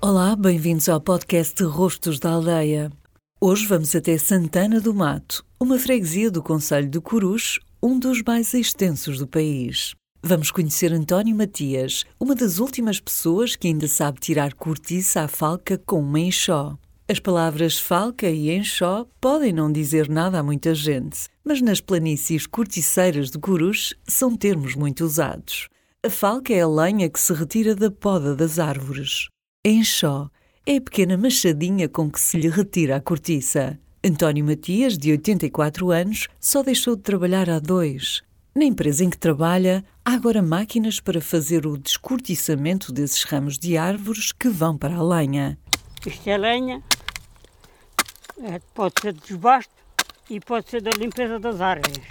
Olá, bem-vindos ao podcast Rostos da Aldeia. Hoje vamos até Santana do Mato, uma freguesia do Conselho de Corus, um dos mais extensos do país. Vamos conhecer António Matias, uma das últimas pessoas que ainda sabe tirar cortiça à falca com uma enxó. As palavras falca e enxó podem não dizer nada a muita gente, mas nas planícies corticeiras de Corus são termos muito usados. A falca é a lenha que se retira da poda das árvores. Enxó é a pequena machadinha com que se lhe retira a cortiça. António Matias, de 84 anos, só deixou de trabalhar há dois. Na empresa em que trabalha, há agora máquinas para fazer o descortiçamento desses ramos de árvores que vão para a lenha. Isto é lenha, é, pode ser de desbasto e pode ser da limpeza das árvores.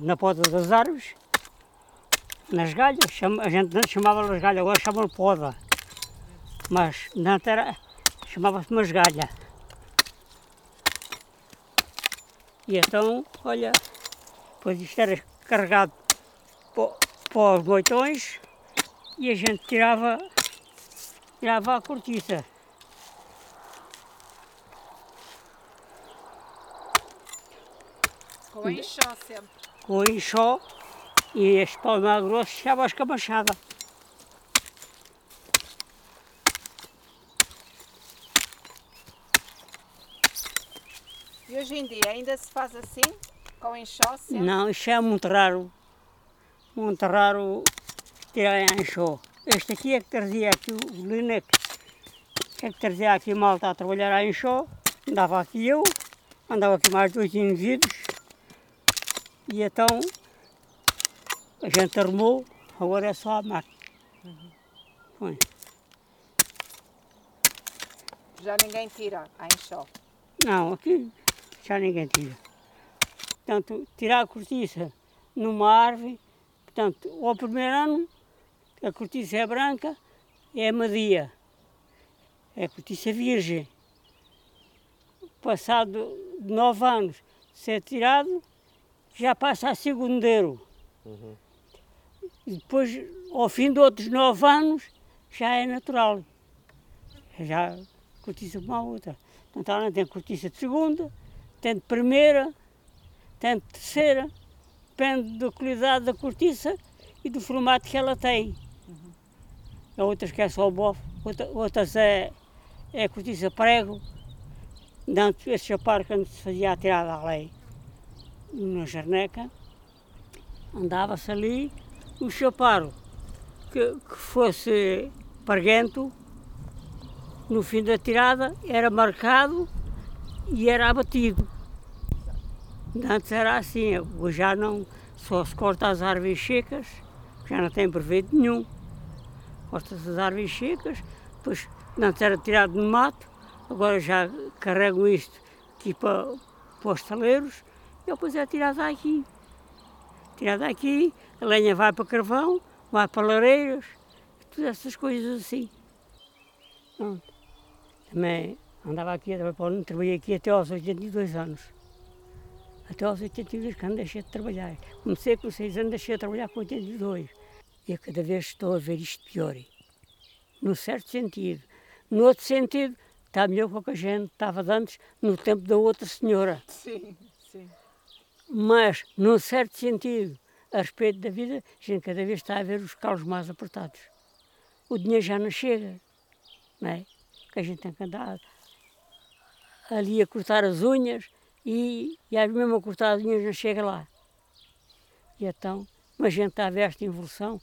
Na poda das árvores, nas galhas, a gente não chamava as galhas, agora chamam poda. Mas antes era, chamava-se masgalha. E então, olha, depois isto era carregado para, os moitões e a gente tirava, tirava a cortiça. Com enxó sempre. Com enxó e este palmar grosso estava a escamachada. E hoje em dia ainda se faz assim? Com enxó? Não, isso é muito raro. Muito raro tirar enxó. Este aqui é que trazia aqui o Linec, é que trazia aqui malta a trabalhar a enxó. Andava aqui eu, andava aqui mais dois indivíduos. E então a gente arrumou, agora é só a máquina. Põe. Já ninguém tira a enxó. Não, aqui já ninguém tira. Portanto, tirar a cortiça numa árvore, portanto, ao primeiro ano, a cortiça é branca, é madia, é cortiça virgem. Passado nove anos, ser tirado, já passa a segundeiro. E depois, ao fim de outros nove anos, já é natural. Já cortiça uma a outra. Portanto, ela tem cortiça de segunda, tem de primeira, tem de terceira, depende da qualidade da cortiça e do formato que ela tem. Há outras que é só bofe, outra, outras é, é cortiça prego. Antes, esse chapar quando se fazia a tirada à lei, na jarneca, andava-se ali, o chaparo que, que fosse parguento, no fim da tirada era marcado e era abatido. Antes era assim, hoje já não, só se corta as árvores secas, já não tem proveito nenhum. Corta-se as árvores secas, depois antes era tirado no mato, agora já carregam isto aqui para, para os taleiros e depois é tirado aqui. Tirado aqui, a lenha vai para carvão, vai para lareiras, todas essas coisas assim. Pronto. Também andava aqui, trabalhei aqui até aos 82 anos. Até aos 82 quando deixei de trabalhar. Comecei com 6 anos, deixei de trabalhar com 82. E cada vez estou a ver isto pior. No certo sentido. No outro sentido, está melhor com o que a gente estava antes, no tempo da outra senhora. Sim, sim. Mas, num certo sentido, a respeito da vida, a gente cada vez está a ver os calos mais apertados. O dinheiro já não chega, não é? Que a gente tem que andar ali a cortar as unhas e, e às mesmo a cortar as unhas não chega lá. E então, mas a gente está a ver esta evolução.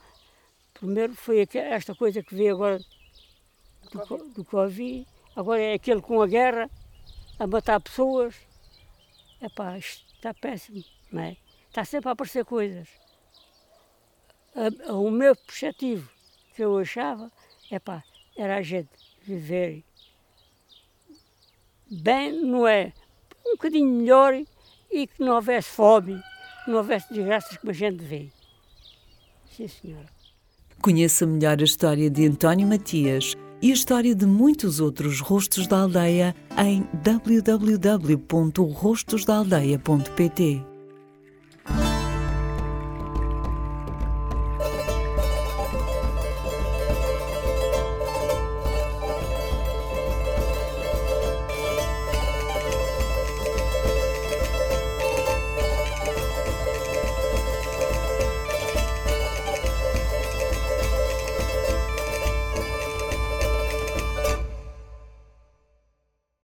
Primeiro foi esta coisa que veio agora do, co- do Covid, agora é aquele com a guerra, a matar pessoas. Epá, isto está péssimo, não é? Está sempre a aparecer coisas. O meu objetivo que eu achava, epá, era a gente viver bem, não é? Um bocadinho melhor e que não houvesse fome, que não houvesse desgraças como a gente vê. Sim, senhora. Conheça melhor a história de António Matias e a história de muitos outros rostos da aldeia em www.rostosdaaldeia.pt.